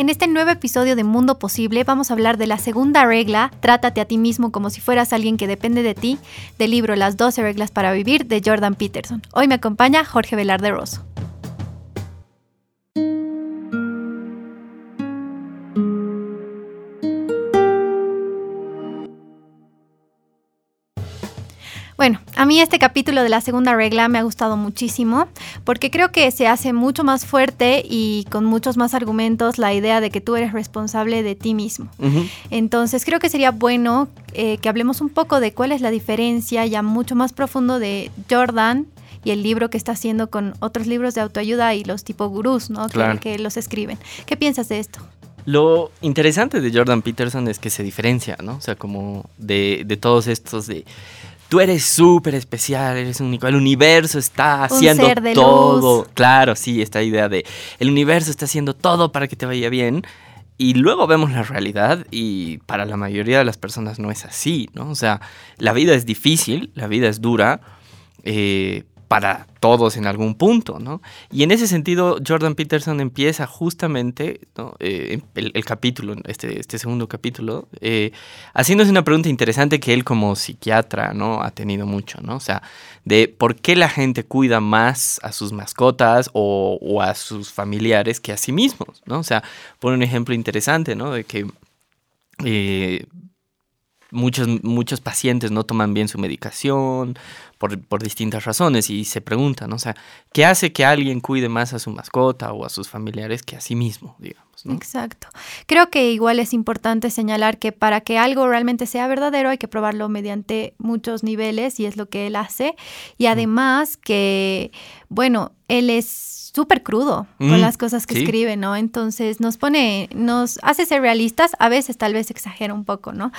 En este nuevo episodio de Mundo Posible vamos a hablar de la segunda regla, Trátate a ti mismo como si fueras alguien que depende de ti, del libro Las 12 reglas para vivir de Jordan Peterson. Hoy me acompaña Jorge Velarde Rosso. Mí este capítulo de la segunda regla me ha gustado muchísimo porque creo que se hace mucho más fuerte y con muchos más argumentos la idea de que tú eres responsable de ti mismo. Entonces creo que sería bueno eh, que hablemos un poco de cuál es la diferencia ya mucho más profundo de Jordan y el libro que está haciendo con otros libros de autoayuda y los tipo gurús, ¿no? Que, los escriben. ¿Qué piensas de esto? Lo interesante de Jordan Peterson es que se diferencia, ¿no? O sea, como de, de todos estos de tú eres súper especial, eres único, el universo está haciendo todo. Claro, sí, esta idea de el universo está haciendo todo para que te vaya bien. Y luego vemos la realidad y para la mayoría de las personas no es así, ¿no? O sea, la vida es difícil, la vida es dura, eh, para todos en algún punto, ¿no? Y en ese sentido, Jordan Peterson empieza justamente eh, el, capítulo, este, este segundo capítulo, eh, haciéndose una pregunta interesante que él como psiquiatra, ¿no? Ha tenido mucho, ¿no? O sea, de por qué la gente cuida más a sus mascotas o, a sus familiares que a sí mismos, ¿no? O sea, pone un ejemplo interesante, ¿no? De que... Eh, muchos, muchos pacientes no toman bien su medicación por, distintas razones y se preguntan, o sea, ¿qué hace que alguien cuide más a su mascota o a sus familiares que a sí mismo, digamos? Exacto. Creo que igual es importante señalar que para que algo realmente sea verdadero hay que probarlo mediante muchos niveles y es lo que él hace. Y además que, bueno, él es súper crudo con las cosas que escribe, ¿no? Entonces nos pone, nos hace ser realistas, a veces tal vez exagera un poco, ¿no?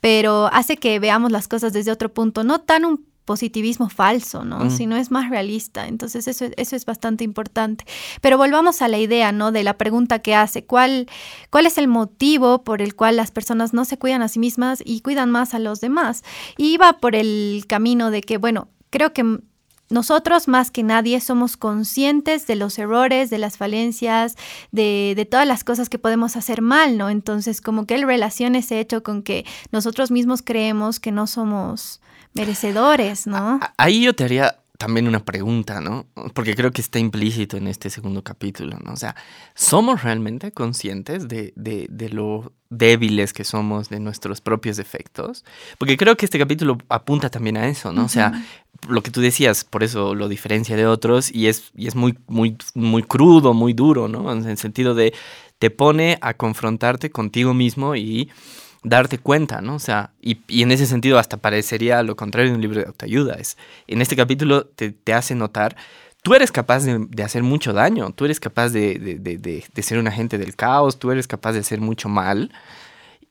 Pero hace que veamos las cosas desde otro punto, no tan un positivismo falso, ¿no? Sino es más realista. Entonces eso, eso es bastante importante. Pero volvamos a la idea, ¿no? De la pregunta que hace, ¿cuál, ¿cuál es el motivo por el cual las personas no se cuidan a sí mismas y cuidan más a los demás? Y va por el camino de que, bueno, creo que nosotros más que nadie somos conscientes de los errores, de las falencias, de, de, todas las cosas que podemos hacer mal, ¿no? Entonces, como que él relaciona ese hecho con que nosotros mismos creemos que no somos merecedores, ¿no? Ahí yo te haría también una pregunta, ¿no? Porque creo que está implícito en este segundo capítulo, ¿no? O sea, ¿somos realmente conscientes de, de, lo débiles que somos, de nuestros propios defectos? Porque creo que este capítulo apunta también a eso, ¿no? O sea, lo que tú decías, por eso lo diferencia de otros y es, y es muy, muy, muy crudo, muy duro, ¿no? En el sentido de te pone a confrontarte contigo mismo y darte cuenta, ¿no? O sea, y, en ese sentido hasta parecería lo contrario de un libro de autoayuda. Es, en este capítulo te, hace notar, tú eres capaz de, hacer mucho daño, tú eres capaz de, ser un agente del caos, tú eres capaz de hacer mucho mal.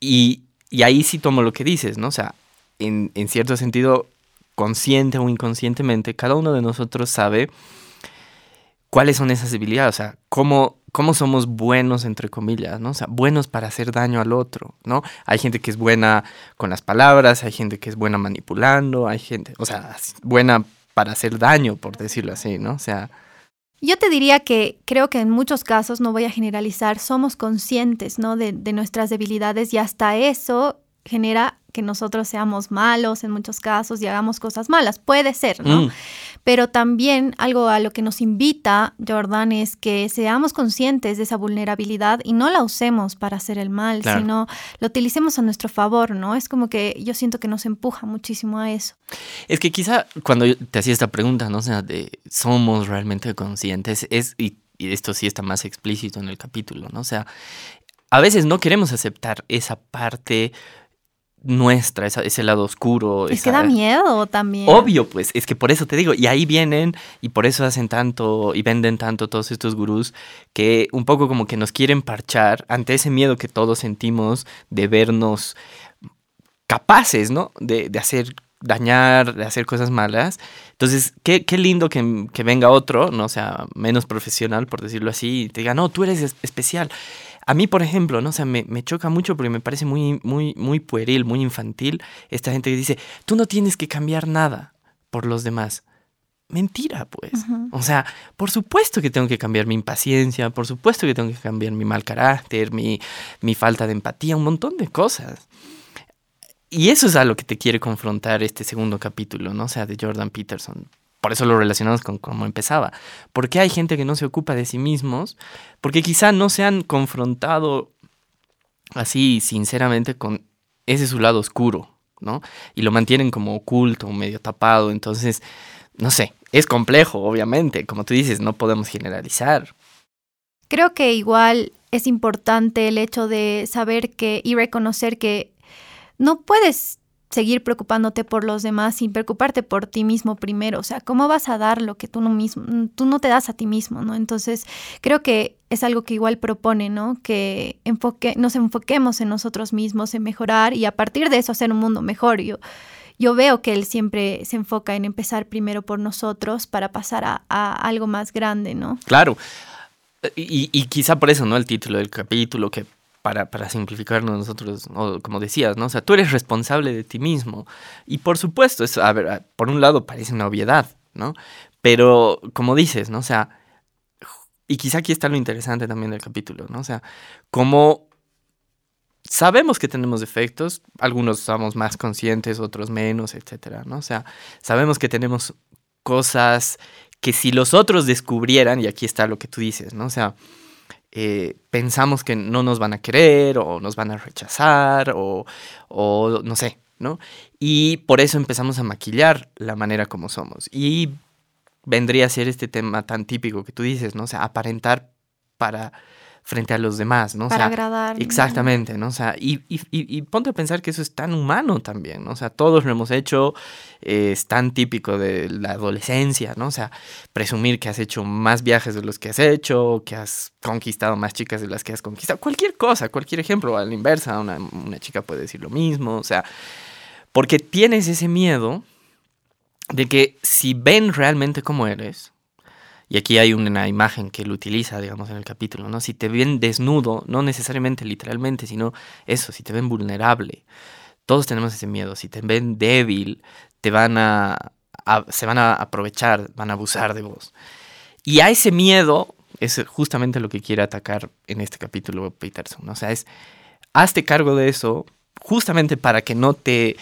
Y, ahí sí tomo lo que dices, ¿no? O sea, en, en cierto sentido, consciente o inconscientemente, cada uno de nosotros sabe cuáles son esas debilidades, o sea, cómo cómo somos buenos, entre comillas, ¿no? O sea, buenos para hacer daño al otro, ¿no? Hay gente que es buena con las palabras, hay gente que es buena manipulando, hay gente, o sea, buena para hacer daño, por decirlo así, ¿no? O sea... Yo te diría que creo que en muchos casos, no voy a generalizar, somos conscientes, ¿no? De, de nuestras debilidades y hasta eso genera que nosotros seamos malos en muchos casos y hagamos cosas malas. Puede ser, ¿no? Mm. Pero también algo a lo que nos invita Jordan es que seamos conscientes de esa vulnerabilidad y no la usemos para hacer el mal, sino lo utilicemos a nuestro favor, ¿no? Es como que yo siento que nos empuja muchísimo a eso. Es que quizá cuando te hacía esta pregunta, ¿no? O sea, de somos realmente conscientes, es, y, y esto sí está más explícito en el capítulo, ¿no? O sea, a veces no queremos aceptar esa parte nuestra, ese lado oscuro. Es que da miedo también. Obvio, pues, es que por eso te digo, y ahí vienen y por eso hacen tanto y venden tanto todos estos gurús que un poco como que nos quieren parchar ante ese miedo que todos sentimos de vernos capaces, ¿no? De, hacer dañar, de hacer cosas malas. Entonces, qué, qué lindo que, que, venga otro, no o sea, menos profesional, por decirlo así, y te diga, no, tú eres especial. A mí, por ejemplo, ¿no? O sea, me, choca mucho porque me parece muy, muy, muy pueril, muy infantil esta gente que dice, tú no tienes que cambiar nada por los demás. mentira, pues. O sea, por supuesto que tengo que cambiar mi impaciencia, por supuesto que tengo que cambiar mi mal carácter, mi, mi falta de empatía, un montón de cosas. Y eso es a lo que te quiere confrontar este segundo capítulo, ¿no? O sea, de Jordan Peterson. Por eso lo relacionamos con cómo empezaba. Porque hay gente que no se ocupa de sí mismos? Porque quizá no se han confrontado así sinceramente con ese su lado oscuro, ¿no? Y lo mantienen como oculto, medio tapado. Entonces, no sé, es complejo, obviamente. Como tú dices, no podemos generalizar. Creo que igual es importante el hecho de saber que y reconocer que no puedes seguir preocupándote por los demás sin preocuparte por ti mismo primero. O sea, ¿cómo vas a dar lo que tú no mismo, tú no te das a ti mismo, ¿no? Entonces, creo que es algo que igual propone, ¿no? Que enfoque, nos enfoquemos en nosotros mismos, en mejorar y a partir de eso hacer un mundo mejor. Yo, yo veo que él siempre se enfoca en empezar primero por nosotros para pasar a, algo más grande, ¿no? Claro. Y, y, quizá por eso, ¿no? El título del capítulo, que para, para simplificarnos nosotros, como decías, ¿no? O sea, tú eres responsable de ti mismo. Y por supuesto, eso, a ver, por un lado parece una obviedad, ¿no? Pero como dices, ¿no? O sea, y quizá aquí está lo interesante también del capítulo, ¿no? O sea, como sabemos que tenemos defectos, algunos somos más conscientes, otros menos, etcétera, ¿no? O sea, sabemos que tenemos cosas que si los otros descubrieran, y aquí está lo que tú dices, ¿no? O sea, eh, pensamos que no nos van a querer o nos van a rechazar o, o no sé, ¿no? Y por eso empezamos a maquillar la manera como somos. Y vendría a ser este tema tan típico que tú dices, ¿no? O sea, aparentar para frente a los demás, ¿no? Para agradar. Exactamente, ¿no? O sea, y, y, y, ponte a pensar que eso es tan humano también, ¿no? O sea, todos lo hemos hecho, eh, es tan típico de la adolescencia, ¿no? O sea, presumir que has hecho más viajes de los que has hecho, que has conquistado más chicas de las que has conquistado, cualquier cosa, cualquier ejemplo, a la inversa, una, una chica puede decir lo mismo, o sea, porque tienes ese miedo de que si ven realmente cómo eres, y aquí hay una imagen que él utiliza, digamos, en el capítulo, ¿no? Si te ven desnudo, no necesariamente literalmente, sino eso, si te ven vulnerable. Todos tenemos ese miedo. Si te ven débil, te van a, se van a aprovechar, van a abusar de vos. Y a ese miedo es justamente lo que quiere atacar en este capítulo Peterson. O sea, es hazte cargo de eso justamente para que no te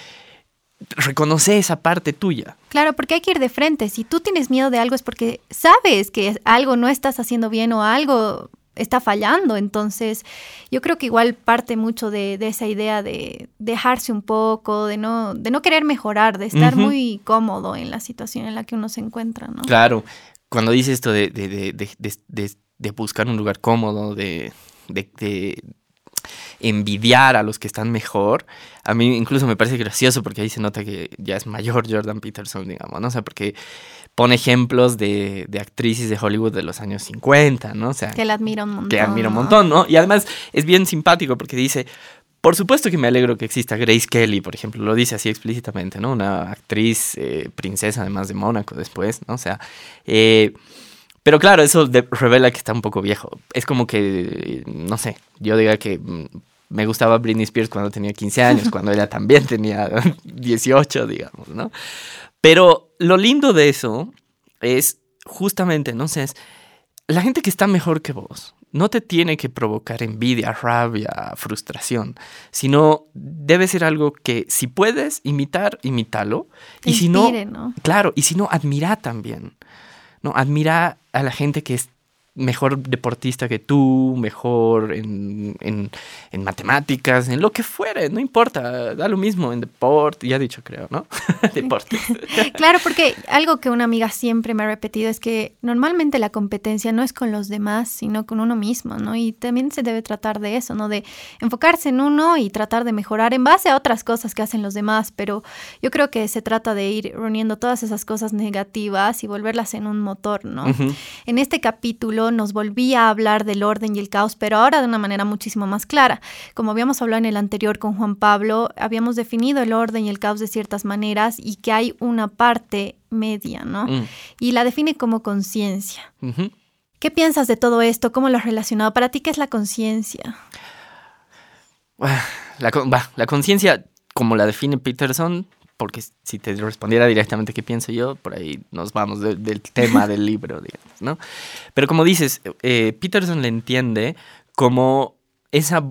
reconoce esa parte tuya. Claro, porque hay que ir de frente. Si tú tienes miedo de algo es porque sabes que algo no estás haciendo bien o algo está fallando. Entonces, yo creo que igual parte mucho de, esa idea de dejarse un poco, de no, de no querer mejorar, de estar muy cómodo en la situación en la que uno se encuentra, ¿no? Claro. Cuando dice esto de, de buscar un lugar cómodo, de, envidiar a los que están mejor. A mí incluso me parece gracioso porque ahí se nota que ya es mayor Jordan Peterson, digamos, ¿no? O sea, porque pone ejemplos de, actrices de Hollywood de los años 50, ¿no? O sea, que la admiro un montón. Que admiro un montón, ¿no? Y además es bien simpático porque dice, por supuesto que me alegro que exista Grace Kelly, por ejemplo, lo dice así explícitamente, ¿no? Una actriz, eh, princesa además de Mónaco después, ¿no? O sea, eh, pero claro, eso revela que está un poco viejo. Es como que, no sé, yo diga que mm, me gustaba Britney Spears cuando tenía 15 años, cuando ella también tenía 18, digamos, ¿no? Pero lo lindo de eso es justamente, no sé, es la gente que está mejor que vos no te tiene que provocar envidia, rabia, frustración, sino debe ser algo que si puedes imitar, imítalo. y si no, claro, y si no, admira también. ¿no? Admira a la gente que es mejor deportista que tú, mejor en, en, matemáticas, en lo que fuere, no importa, da lo mismo en deporte, ya dicho creo, ¿no? deporte. claro, porque algo que una amiga siempre me ha repetido es que normalmente la competencia no es con los demás, sino con uno mismo, ¿no? Y también se debe tratar de eso, ¿no? De enfocarse en uno y tratar de mejorar en base a otras cosas que hacen los demás, pero yo creo que se trata de ir reuniendo todas esas cosas negativas y volverlas en un motor, ¿no? En este capítulo, nos volvía a hablar del orden y el caos, pero ahora de una manera muchísimo más clara. Como habíamos hablado en el anterior con Juan Pablo, habíamos definido el orden y el caos de ciertas maneras y que hay una parte media, ¿no? Mm. Y la define como conciencia. ¿Qué piensas de todo esto? ¿Cómo lo has relacionado? Para ti, ¿qué es la conciencia? La, la conciencia, como la define Peterson, porque si te respondiera directamente qué pienso yo, por ahí nos vamos del tema del libro, digamos, ¿no? Pero como dices, eh, Peterson le entiende como esa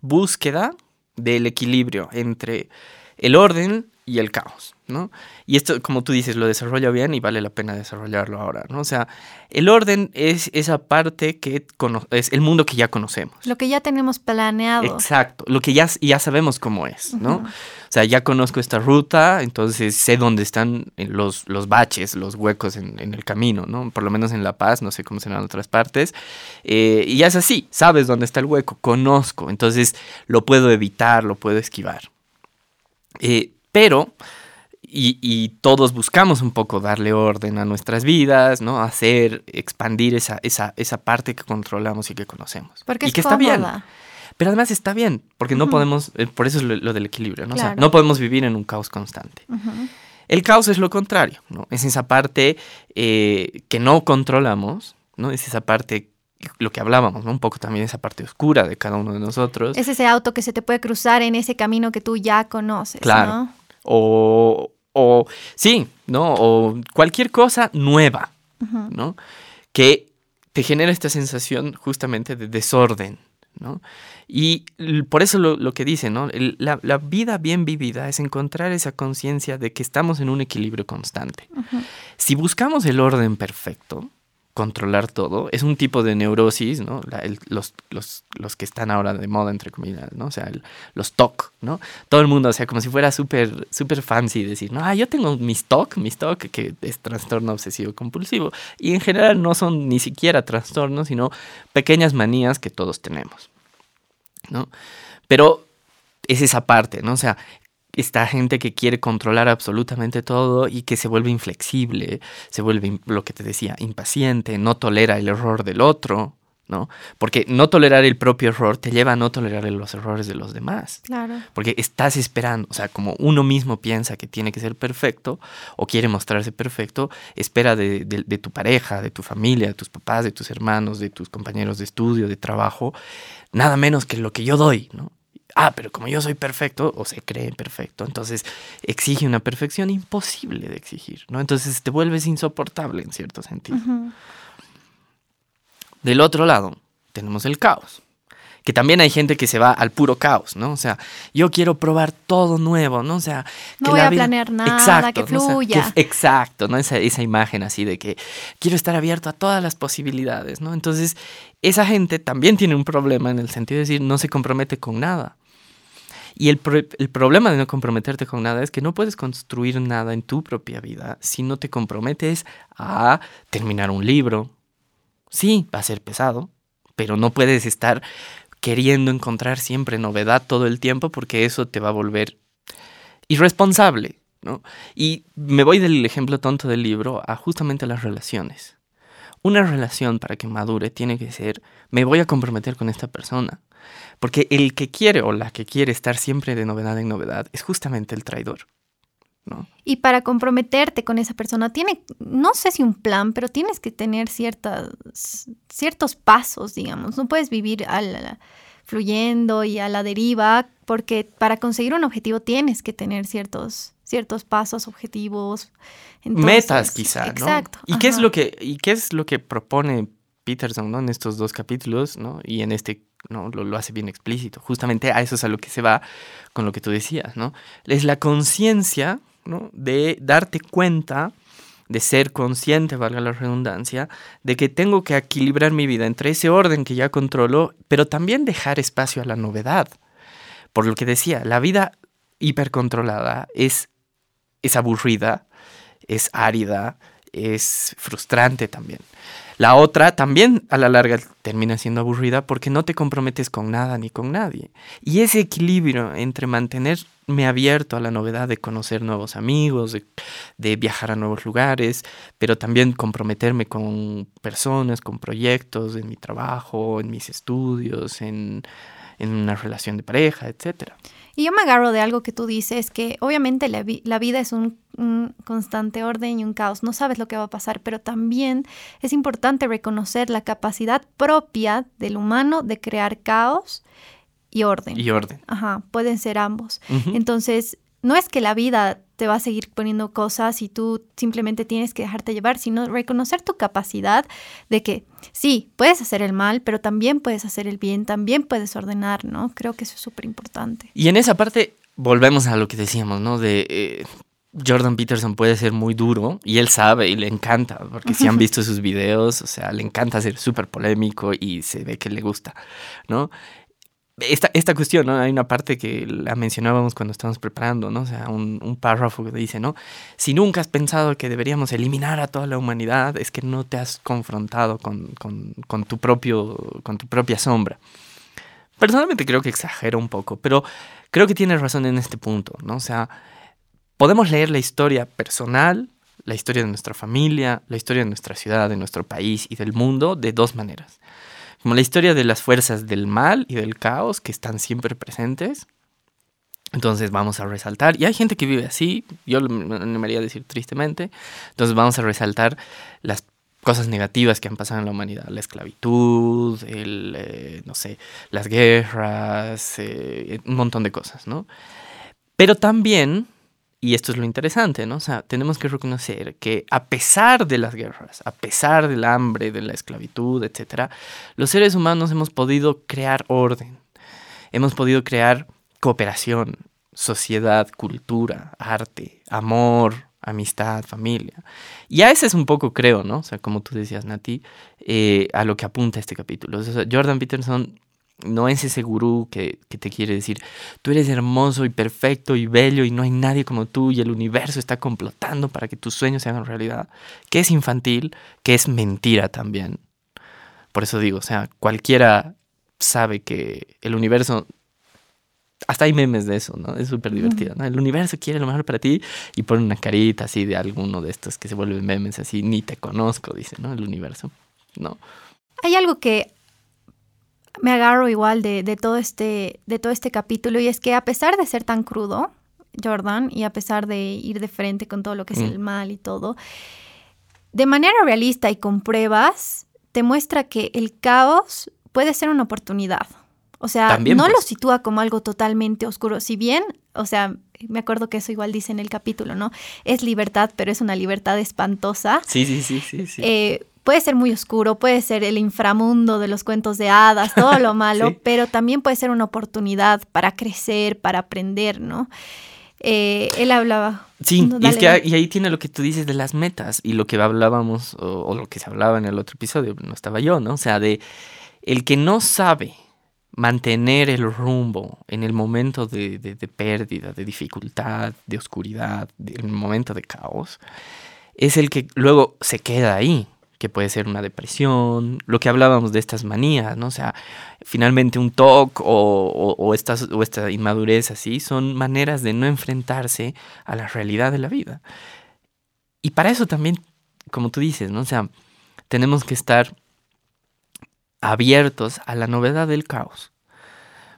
búsqueda del equilibrio entre el orden y el caos, ¿no? Y esto, como tú dices, lo desarrolla bien y vale la pena desarrollarlo ahora, ¿no? O sea, el orden es esa parte que es el mundo que ya conocemos. Lo que ya tenemos planeado. Exacto, lo que ya, ya sabemos cómo es, ¿no? Sea, ya conozco esta ruta, entonces sé dónde están los, los baches, los huecos en, el camino, ¿no? Por lo menos en La Paz, no sé cómo serán en otras partes. Eh, y ya es así, sabes dónde está el hueco, conozco, entonces lo puedo evitar, lo puedo esquivar. Eh, pero, y, todos buscamos un poco darle orden a nuestras vidas, ¿no? Hacer, expandir esa, esa, esa parte que controlamos y que conocemos. Porque y que está bien. Pero además está bien, porque no podemos, eh, por eso es lo, del equilibrio, ¿no? O sea, no podemos vivir en un caos constante. El caos es lo contrario, ¿no? Es esa parte eh, que no controlamos, ¿no? Es esa parte lo que hablábamos, ¿no? Un poco también esa parte oscura de cada uno de nosotros. Es ese auto que se te puede cruzar en ese camino que tú ya conoces, claro. O, o sí, ¿no? O cualquier cosa nueva, ¿no? Que te genera esta sensación justamente de desorden, ¿no? Y por eso lo, que dice, ¿no? La, la, vida bien vivida es encontrar esa conciencia de que estamos en un equilibrio constante. Si buscamos el orden perfecto, controlar todo. Es un tipo de neurosis, ¿no? los, los, los, que están ahora de moda, entre comillas, ¿no? O sea, los TOC, ¿no? Todo el mundo, o sea, como si fuera súper súper fancy decir, no, ah, yo tengo mis TOC, mis TOC, que es trastorno obsesivo compulsivo. Y en general no son ni siquiera trastornos, sino pequeñas manías que todos tenemos, ¿no? Pero es esa parte, ¿no? O sea, esta gente que quiere controlar absolutamente todo y que se vuelve inflexible, se vuelve lo que te decía, impaciente, no tolera el error del otro, ¿no? Porque no tolerar el propio error te lleva a no tolerar los errores de los demás. Claro. Porque estás esperando, o sea, como uno mismo piensa que tiene que ser perfecto o quiere mostrarse perfecto, espera de, de tu pareja, de tu familia, de tus papás, de tus hermanos, de tus compañeros de estudio, de trabajo, nada menos que lo que yo doy, ¿no? Ah, pero como yo soy perfecto, o se cree perfecto, entonces exige una perfección imposible de exigir, ¿no? Entonces te vuelves insoportable en cierto sentido. Del otro lado, tenemos el caos. Que también hay gente que se va al puro caos, ¿no? O sea, yo quiero probar todo nuevo, ¿no? O sea, no voy a planear nada, que fluya. exacto, ¿no? Esa, esa imagen así de que quiero estar abierto a todas las posibilidades, ¿no? Entonces, esa gente también tiene un problema en el sentido de decir, no se compromete con nada. Y el, problema de no comprometerte con nada es que no puedes construir nada en tu propia vida si no te comprometes a terminar un libro. Sí, va a ser pesado, pero no puedes estar queriendo encontrar siempre novedad todo el tiempo porque eso te va a volver irresponsable. ¿no? Y me voy del ejemplo tonto del libro a justamente las relaciones. Una relación para que madure tiene que ser, me voy a comprometer con esta persona. Porque el que quiere o la que quiere estar siempre de novedad en novedad es justamente el traidor. ¿no? Y para comprometerte con esa persona, tiene, no sé si un plan, pero tienes que tener ciertas, ciertos pasos, digamos. No puedes vivir al, fluyendo y a la deriva, porque para conseguir un objetivo tienes que tener ciertos, ciertos pasos, objetivos. Metas, quizá, ¿no? Exacto. ¿Y qué, es lo que, ¿Y qué es lo que propone Peterson ¿no? en estos dos capítulos ¿no? y en este ¿no? Lo, hace bien explícito. Justamente a eso es a lo que se va con lo que tú decías, ¿no? Es la conciencia, ¿no? De darte cuenta, de ser consciente, valga la redundancia, de que tengo que equilibrar mi vida entre ese orden que ya controlo, pero también dejar espacio a la novedad. Por lo que decía, la vida hipercontrolada es, es aburrida, es árida, es frustrante también. La otra también a la larga termina siendo aburrida porque no te comprometes con nada ni con nadie. Y ese equilibrio entre mantenerme abierto a la novedad de conocer nuevos amigos, de, viajar a nuevos lugares, pero también comprometerme con personas, con proyectos en mi trabajo, en mis estudios, en, en una relación de pareja, etcétera. Y yo me agarro de algo que tú dices, que obviamente la, vida es un, constante orden y un caos, no sabes lo que va a pasar, pero también es importante reconocer la capacidad propia del humano de crear caos y orden. Y orden. Ajá, pueden ser ambos. Entonces, no es que la vida te va a seguir poniendo cosas y tú simplemente tienes que dejarte llevar, sino reconocer tu capacidad de que sí, puedes hacer el mal, pero también puedes hacer el bien, también puedes ordenar, ¿no? Creo que eso es súper importante. Y en esa parte volvemos a lo que decíamos, ¿no? De eh, Jordan Peterson puede ser muy duro y él sabe y le encanta, porque si han visto sus videos, o sea, le encanta ser súper polémico y se ve que le gusta, ¿no? Esta, esta cuestión, ¿no? Hay una parte que la mencionábamos cuando estábamos preparando, ¿no? Sea, un, un, párrafo que dice, ¿no? Si nunca has pensado que deberíamos eliminar a toda la humanidad, es que no te has confrontado con, con, tu, propio, con tu propia sombra. Personalmente creo que exagero un poco, pero creo que tienes razón en este punto, ¿no? Sea, podemos leer la historia personal, la historia de nuestra familia, la historia de nuestra ciudad, de nuestro país y del mundo de dos maneras como la historia de las fuerzas del mal y del caos que están siempre presentes. Entonces vamos a resaltar, y hay gente que vive así, yo me animaría a decir tristemente, entonces vamos a resaltar las cosas negativas que han pasado en la humanidad, la esclavitud, el, eh, no sé, las guerras, eh, un montón de cosas, ¿no? Pero también y esto es lo interesante, ¿no? O sea, tenemos que reconocer que a pesar de las guerras, a pesar del hambre, de la esclavitud, etc., los seres humanos hemos podido crear orden, hemos podido crear cooperación, sociedad, cultura, arte, amor, amistad, familia. Y a ese es un poco, creo, ¿no? O sea, como tú decías, Nati, eh, a lo que apunta este capítulo. Jordan Peterson no es ese gurú que, te quiere decir, tú eres hermoso y perfecto y bello y no hay nadie como tú y el universo está complotando para que tus sueños se hagan realidad, que es infantil, que es mentira también. Por eso digo, o sea, cualquiera sabe que el universo, hasta hay memes de eso, ¿no? Es súper divertido, ¿no? El universo quiere lo mejor para ti y pone una carita así de alguno de estos que se vuelven memes así, ni te conozco, dice, ¿no? El universo, ¿no? Hay algo que me agarro igual de, todo este, de todo este capítulo y es que a pesar de ser tan crudo, Jordan, y a pesar de ir de frente con todo lo que es el mm. mal y todo, de manera realista y con pruebas, te muestra que el caos puede ser una oportunidad. O sea, no lo pues. sitúa como algo totalmente oscuro. Si bien, o sea, me acuerdo que eso igual dice en el capítulo, ¿no? Es libertad, pero es una libertad espantosa. Sí, sí, sí, sí. sí. Eh, puede ser muy oscuro, puede ser el inframundo de los cuentos de hadas, todo lo malo, pero también puede ser una oportunidad para crecer, para aprender, ¿no? Eh, él hablaba. Sí, y, es que y ahí tiene lo que tú dices de las metas y lo que hablábamos o, lo que se hablaba en el otro episodio, no estaba yo, ¿no? O sea, de el que no sabe mantener el rumbo en el momento de, de, de pérdida, de dificultad, de oscuridad, en el momento de caos, es el que luego se queda ahí que puede ser una depresión, lo que hablábamos de estas manías, ¿no? O sea, finalmente un TOC o, o, estas, o esta inmadurez así son maneras de no enfrentarse a la realidad de la vida. Y para eso también, como tú dices, ¿no? O sea, tenemos que estar abiertos a la novedad del caos.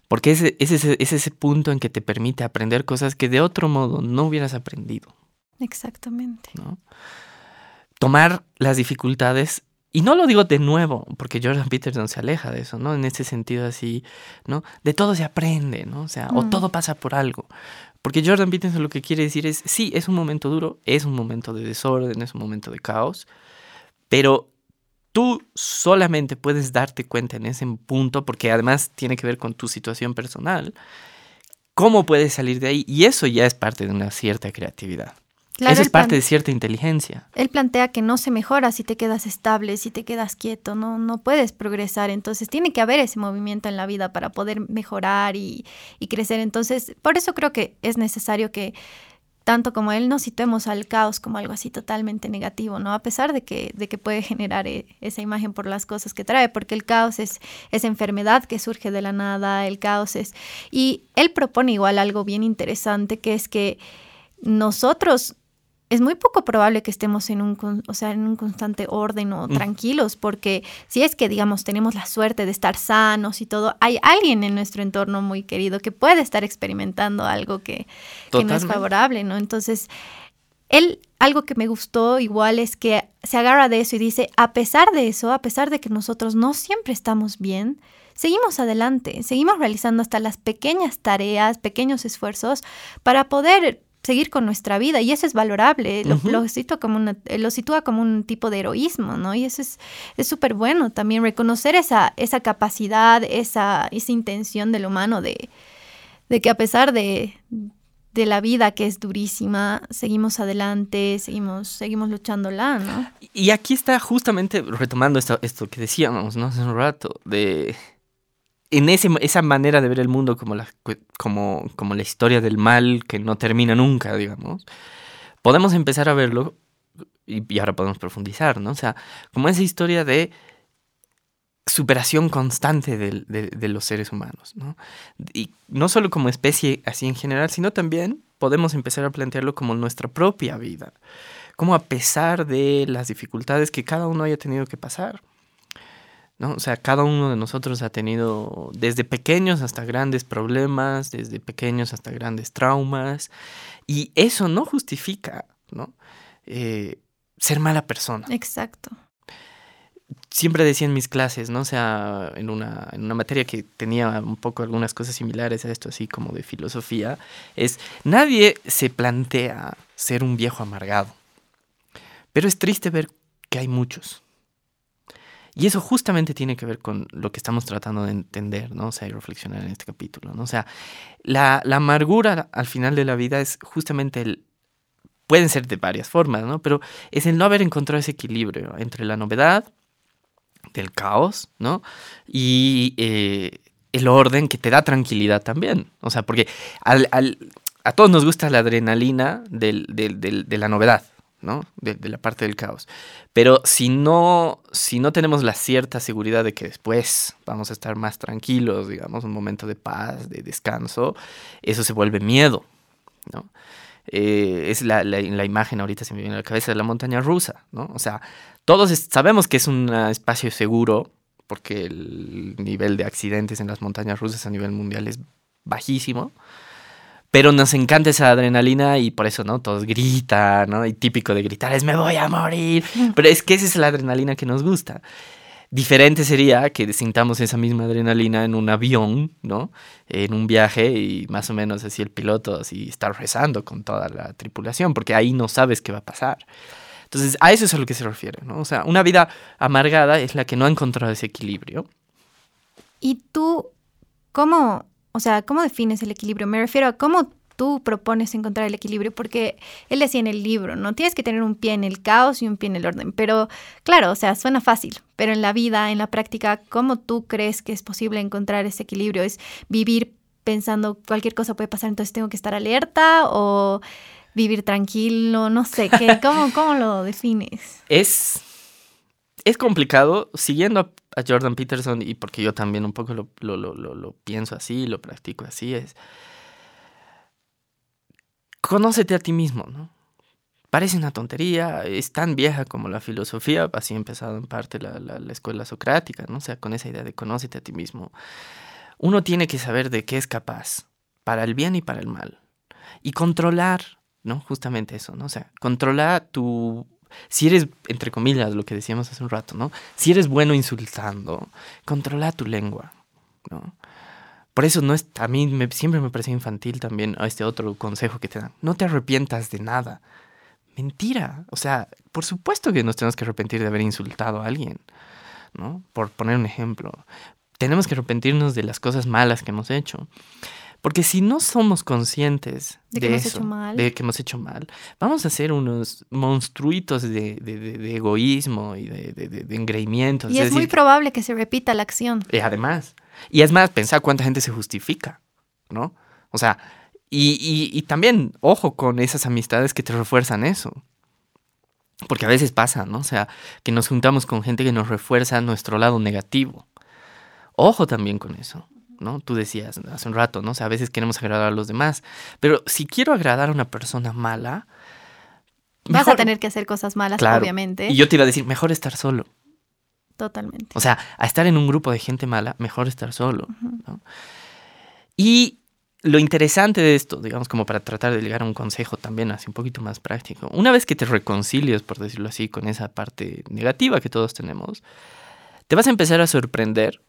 Porque ese, ese, es ese punto en que te permite aprender cosas que de otro modo no hubieras aprendido. Exactamente. ¿no? Tomar las dificultades y no lo digo de nuevo, porque Jordan Peterson se aleja de eso, ¿no? En ese sentido así, ¿no? De todo se aprende, ¿no? O sea, o todo pasa por algo. Porque Jordan Peterson lo que quiere decir es, sí, es un momento duro, es un momento de desorden, es un momento de caos, pero tú solamente puedes darte cuenta en ese punto, porque además tiene que ver con tu situación personal, cómo puedes salir de ahí. Y eso ya es parte de una cierta creatividad. Eso es parte de cierta inteligencia. Él plantea que no se mejora si te quedas estable, si te quedas quieto, no, no puedes progresar. Entonces tiene que haber ese movimiento en la vida para poder mejorar y, crecer. Entonces, por eso creo que es necesario que tanto como él no situemos al caos como algo así totalmente negativo, ¿no? A pesar de que, de que puede generar eh, esa imagen por las cosas que trae, porque el caos es esa enfermedad que surge de la nada, el caos es... Y él propone igual algo bien interesante, que es que nosotros es muy poco probable que estemos en un, o sea, en un constante orden o tranquilos, porque si es que, digamos, tenemos la suerte de estar sanos y todo, hay alguien en nuestro entorno muy querido que puede estar experimentando algo que, que no es favorable, ¿no? Entonces, él algo que me gustó igual es que se agarra de eso y dice, a pesar de eso, a pesar de que nosotros no siempre estamos bien, seguimos adelante, seguimos realizando hasta las pequeñas tareas, pequeños esfuerzos para poder seguir con nuestra vida y eso es valorable, lo, lo, sitúa como una, lo sitúa como un tipo de heroísmo, ¿no? Y eso es súper bueno también reconocer esa, esa capacidad, esa, esa intención del humano de, de que a pesar de, de la vida que es durísima, seguimos adelante, seguimos, seguimos luchándola, ¿no? Y aquí está justamente retomando esto, esto que decíamos, ¿no? Hace un rato, de en ese, esa manera de ver el mundo como la, como, como la historia del mal que no termina nunca, digamos, podemos empezar a verlo y, ahora podemos profundizar, ¿no? O sea, como esa historia de superación constante de, de, los seres humanos, ¿no? Y no solo como especie así en general, sino también podemos empezar a plantearlo como nuestra propia vida, como a pesar de las dificultades que cada uno haya tenido que pasar, ¿no? O sea, cada uno de nosotros ha tenido desde pequeños hasta grandes problemas, desde pequeños hasta grandes traumas, y eso no justifica, ¿no? Eh, ser mala persona. Exacto. Siempre decía en mis clases, ¿no? O sea, en una, en una materia que tenía un poco algunas cosas similares a esto, así como de filosofía, es, nadie se plantea ser un viejo amargado, pero es triste ver que hay muchos. Y eso justamente tiene que ver con lo que estamos tratando de entender, ¿no? O sea, y reflexionar en este capítulo, ¿no? O sea, la, la amargura al final de la vida es justamente el... Pueden ser de varias formas, ¿no? Pero es el no haber encontrado ese equilibrio entre la novedad, del caos, ¿no? Y eh, el orden que te da tranquilidad también. O sea, porque al, al, a todos nos gusta la adrenalina del, del, del, de la novedad, ¿no? De, la parte del caos. Pero si no, si no tenemos la cierta seguridad de que después vamos a estar más tranquilos, digamos, un momento de paz, de descanso, eso se vuelve miedo, ¿no? Eh, es la, la, la, imagen ahorita se me viene a la cabeza de la montaña rusa, ¿no? O sea, todos sabemos que es un espacio seguro porque el nivel de accidentes en las montañas rusas a nivel mundial es bajísimo. Pero nos encanta esa adrenalina y por eso, ¿no? Todos gritan, ¿no? Y típico de gritar es me voy a morir. Pero es que esa es la adrenalina que nos gusta. Diferente sería que sintamos esa misma adrenalina en un avión, ¿no? En un viaje y más o menos así el piloto así estar rezando con toda la tripulación, porque ahí no sabes qué va a pasar. Entonces, a eso es a lo que se refiere, ¿no? O sea, una vida amargada es la que no ha encontrado ese equilibrio. ¿Y tú cómo o sea, ¿cómo defines el equilibrio? Me refiero a cómo tú propones encontrar el equilibrio, porque él decía en el libro, no tienes que tener un pie en el caos y un pie en el orden, pero claro, o sea, suena fácil, pero en la vida, en la práctica, ¿cómo tú crees que es posible encontrar ese equilibrio? ¿Es vivir pensando cualquier cosa puede pasar, entonces tengo que estar alerta o vivir tranquilo? No sé, ¿qué, cómo, ¿cómo lo defines? Es, es complicado, siguiendo a Jordan Peterson y porque yo también un poco lo, lo, lo, lo, pienso así, lo practico así, es conócete a ti mismo, ¿no? Parece una tontería, es tan vieja como la filosofía, así empezado en parte la, la, la, escuela socrática, ¿no? O sea, con esa idea de conócete a ti mismo. Uno tiene que saber de qué es capaz, para el bien y para el mal. Y controlar, ¿no? Justamente eso, ¿no? O sea, controlar tu si eres, entre comillas, lo que decíamos hace un rato, ¿no? Si eres bueno insultando, controla tu lengua, ¿no? Por eso no es, a mí me, siempre me parece infantil también este otro consejo que te dan. No te arrepientas de nada. Mentira. O sea, por supuesto que nos tenemos que arrepentir de haber insultado a alguien, ¿no? Por poner un ejemplo. Tenemos que arrepentirnos de las cosas malas que hemos hecho. Porque si no somos conscientes de, que de hemos eso, hecho mal. de que hemos hecho mal, vamos a ser unos monstruitos de, de, de egoísmo y de, engreimientos. Y es, es muy probable que se repita la acción. Y además, y es más, pensar cuánta gente se justifica, ¿no? O sea, y, y, y también, ojo con esas amistades que te refuerzan eso. Porque a veces pasa, ¿no? O sea, que nos juntamos con gente que nos refuerza nuestro lado negativo. Ojo también con eso. ¿No? Tú decías hace un rato, ¿no? O sea, a veces queremos agradar a los demás, pero si quiero agradar a una persona mala... Vas mejor... a tener que hacer cosas malas, claro. obviamente. Y yo te iba a decir, mejor estar solo. Totalmente. O sea, a estar en un grupo de gente mala, mejor estar solo, uh -huh. ¿no? Y lo interesante de esto, digamos, como para tratar de llegar a un consejo también así un poquito más práctico, una vez que te reconcilies, por decirlo así, con esa parte negativa que todos tenemos, te vas a empezar a sorprender,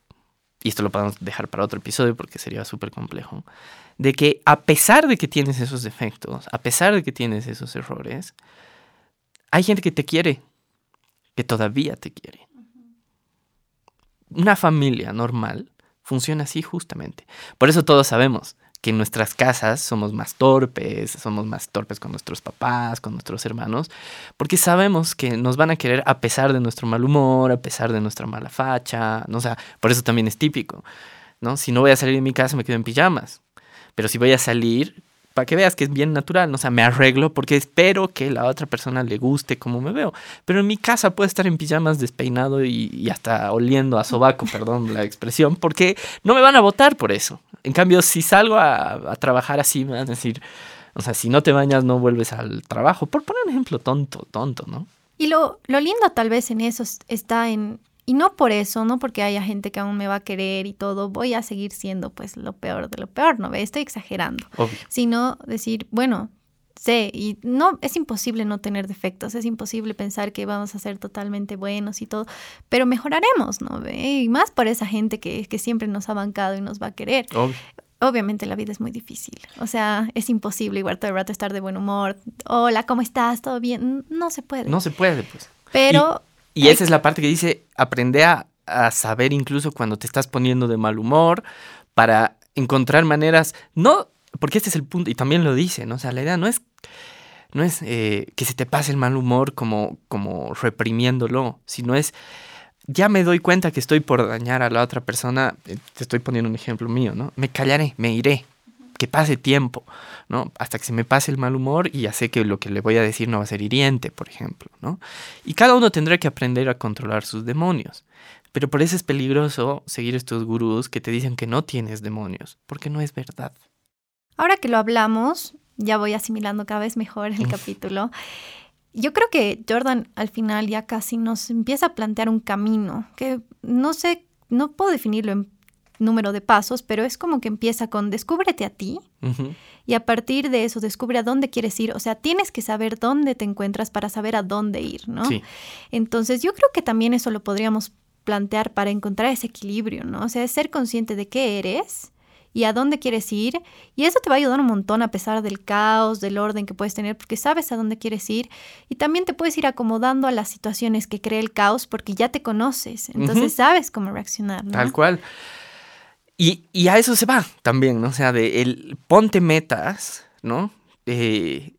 y esto lo podemos dejar para otro episodio porque sería súper complejo, de que a pesar de que tienes esos defectos, a pesar de que tienes esos errores, hay gente que te quiere, que todavía te quiere. Una familia normal funciona así justamente. Por eso todos sabemos que en nuestras casas somos más torpes, somos más torpes con nuestros papás, con nuestros hermanos, porque sabemos que nos van a querer a pesar de nuestro mal humor, a pesar de nuestra mala facha, ¿no? o por eso también es típico, ¿no? Si no voy a salir de mi casa me quedo en pijamas, pero si voy a salir, para que veas que es bien natural, o sea, me arreglo porque espero que la otra persona le guste como me veo. Pero en mi casa puedo estar en pijamas despeinado y, hasta oliendo a sobaco, perdón la expresión, porque no me van a votar por eso. En cambio, si salgo a, trabajar así, me van a decir, o sea, si no te bañas no vuelves al trabajo. Por poner un ejemplo tonto, tonto, ¿no? Y lo, lo lindo tal vez en eso está en y no por eso, no porque haya gente que aún me va a querer y todo, voy a seguir siendo pues lo peor de lo peor, ¿no? Estoy exagerando. Sino decir, bueno, sé, y no, es imposible no tener defectos, es imposible pensar que vamos a ser totalmente buenos y todo, pero mejoraremos, ¿no? Y más por esa gente que, que siempre nos ha bancado y nos va a querer. Obviamente la vida es muy difícil, o sea, es imposible igual todo el rato estar de buen humor. Hola, ¿cómo estás? ¿Todo bien? No se puede. No se puede, pues. Pero... Y esa es la parte que dice, aprende a, saber incluso cuando te estás poniendo de mal humor, para encontrar maneras, no, porque este es el punto, y también lo dice, ¿no? O sea, la idea no es, no es eh, que se te pase el mal humor como, como reprimiéndolo, sino es, ya me doy cuenta que estoy por dañar a la otra persona, eh, te estoy poniendo un ejemplo mío, ¿no? Me callaré, me iré, que pase tiempo, ¿no? Hasta que se me pase el mal humor y ya sé que lo que le voy a decir no va a ser hiriente, por ejemplo, ¿no? Y cada uno tendrá que aprender a controlar sus demonios. Pero por eso es peligroso seguir estos gurús que te dicen que no tienes demonios, porque no es verdad. Ahora que lo hablamos, ya voy asimilando cada vez mejor el capítulo. Yo creo que Jordan al final ya casi nos empieza a plantear un camino que no sé, no puedo definirlo en número de pasos, pero es como que empieza con descúbrete a ti y a partir de eso descubre a dónde quieres ir. O sea, tienes que saber dónde te encuentras para saber a dónde ir, ¿no? Entonces, yo creo que también eso lo podríamos plantear para encontrar ese equilibrio, ¿no? O sea, es ser consciente de qué eres y a dónde quieres ir. Y eso te va a ayudar un montón a pesar del caos, del orden que puedes tener, porque sabes a dónde quieres ir. Y también te puedes ir acomodando a las situaciones que crea el caos porque ya te conoces. Entonces sabes cómo reaccionar. ¿no? Tal cual. Y, a eso se va también, ¿no? O sea, de el ponte metas, ¿no? Eh,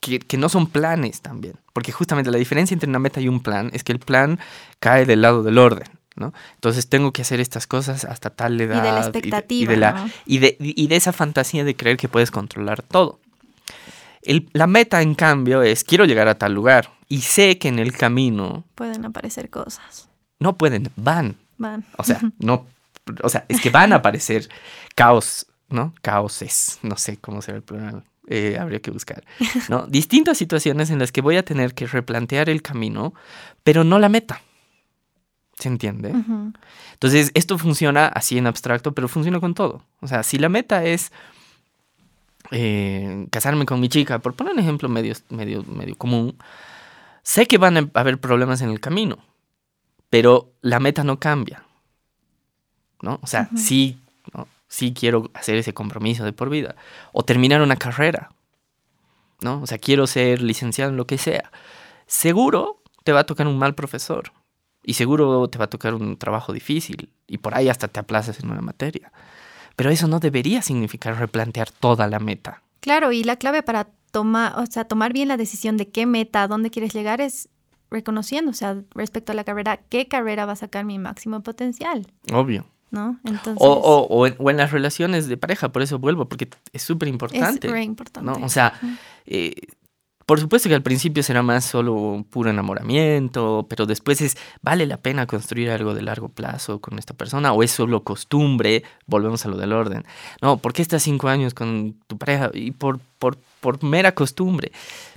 que, no son planes también. Porque justamente la diferencia entre una meta y un plan es que el plan cae del lado del orden, ¿no? Entonces tengo que hacer estas cosas hasta tal edad. Y de la expectativa. Y de, y de, esa fantasía de creer que puedes controlar todo. la meta, en cambio, es quiero llegar a tal lugar. Y sé que en el camino. Pueden aparecer cosas. No pueden, van. Van. O sea, no o sea, es que van a aparecer caos, ¿no? Caoses, no sé cómo será el plural. Eh, habría que buscar, ¿no? Distintas situaciones en las que voy a tener que replantear el camino, pero no la meta. ¿Se entiende? Entonces, esto funciona así en abstracto, pero funciona con todo. O sea, si la meta es eh, casarme con mi chica, por poner un ejemplo medio, medio, medio común, sé que van a haber problemas en el camino, pero la meta no cambia. ¿No? O sea, sí, sí quiero hacer ese compromiso de por vida. O terminar una carrera, ¿no? O sea, quiero ser licenciado en lo que sea. Seguro te va a tocar un mal profesor. Y seguro te va a tocar un trabajo difícil. Y por ahí hasta te aplazas en una materia. Pero eso no debería significar replantear toda la meta. Claro, y la clave para tomar, o sea, tomar bien la decisión de qué meta, a dónde quieres llegar es reconociendo, o sea, respecto a la carrera, qué carrera va a sacar mi máximo potencial. Obvio. ¿No? Entonces, o, o, o, en, las relaciones de pareja, por eso vuelvo, porque es súper importante. Es importante. ¿no? O sea, eh, por supuesto que al principio será más solo puro enamoramiento, pero después es, ¿vale la pena construir algo de largo plazo con esta persona? ¿O es solo costumbre? Volvemos a lo del orden. No, ¿por qué estás cinco años con tu pareja? Y por, por, por mera costumbre.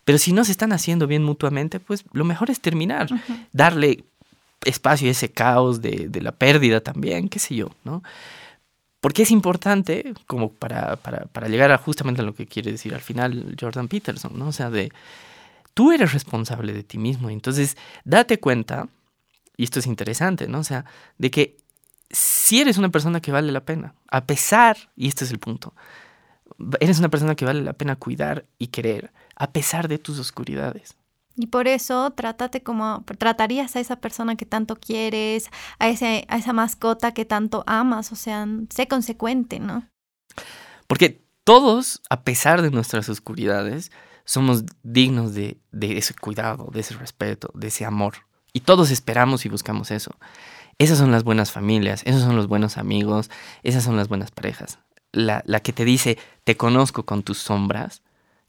Pero si no se están haciendo bien mutuamente, pues lo mejor es terminar, darle espacio a ese caos de, la pérdida también, qué sé yo, ¿no? Porque es importante, como para, para, para, llegar a justamente a lo que quiere decir al final Jordan Peterson, ¿no? O sea, de tú eres responsable de ti mismo. Entonces, date cuenta, y esto es interesante, ¿no? O sea, de que si eres una persona que vale la pena, a pesar, y este es el punto, eres una persona que vale la pena cuidar y querer, a pesar de tus oscuridades. Y por eso trátate como tratarías a esa persona que tanto quieres, a, ese, a esa mascota que tanto amas, o sea, sé consecuente, ¿no? Porque todos, a pesar de nuestras oscuridades, somos dignos de, de ese cuidado, de ese respeto, de ese amor. Y todos esperamos y buscamos eso. Esas son las buenas familias, esos son los buenos amigos, esas son las buenas parejas. La, la que te dice, te conozco con tus sombras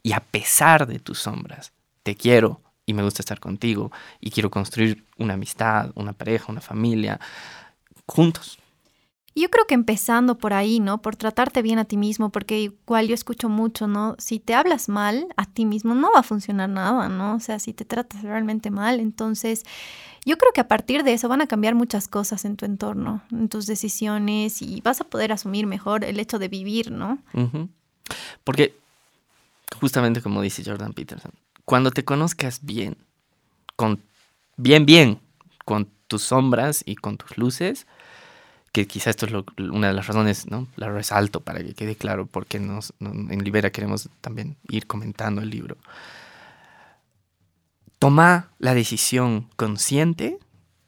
y a pesar de tus sombras, te quiero, y me gusta estar contigo y quiero construir una amistad, una pareja, una familia juntos. Yo creo que empezando por ahí, ¿no? Por tratarte bien a ti mismo, porque igual yo escucho mucho, ¿no? Si te hablas mal a ti mismo, no va a funcionar nada, ¿no? O sea, si te tratas realmente mal, entonces yo creo que a partir de eso van a cambiar muchas cosas en tu entorno, en tus decisiones y vas a poder asumir mejor el hecho de vivir, ¿no? Porque justamente como dice Jordan Peterson, cuando te conozcas bien, con bien, bien, con tus sombras y con tus luces, que quizás esto es una de las razones, ¿no? La resalto para que quede claro porque nos, en Libera queremos también ir comentando el libro. Toma la decisión consciente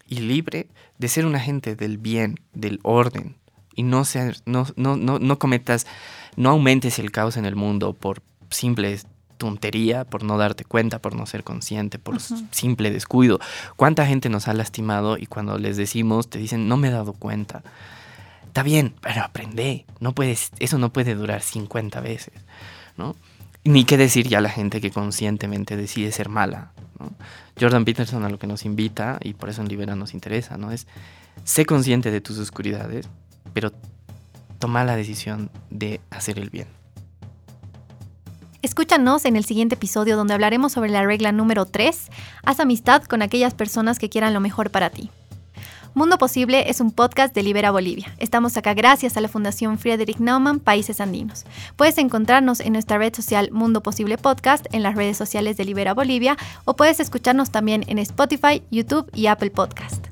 y libre de ser un agente del bien, del orden, y no, ser, no, no, no, no cometas, no aumentes el caos en el mundo por simples tontería, por no darte cuenta, por no ser consciente, por simple descuido. ¿Cuánta gente nos ha lastimado y cuando les decimos te dicen, no me he dado cuenta? Está bien, pero aprende. No puedes, eso no puede durar 50 veces, ¿no? Ni qué decir ya la gente que conscientemente decide ser mala. Jordan Peterson a lo que nos invita, y por eso en Libera nos interesa, ¿no? Es sé consciente de tus oscuridades, pero toma la decisión de hacer el bien. Escúchanos en el siguiente episodio donde hablaremos sobre la regla número 3, haz amistad con aquellas personas que quieran lo mejor para ti. Mundo Posible es un podcast de Libera Bolivia. Estamos acá gracias a la Fundación Friedrich Naumann Países Andinos. Puedes encontrarnos en nuestra red social Mundo Posible Podcast, en las redes sociales de Libera Bolivia, o puedes escucharnos también en Spotify, YouTube y Apple Podcast.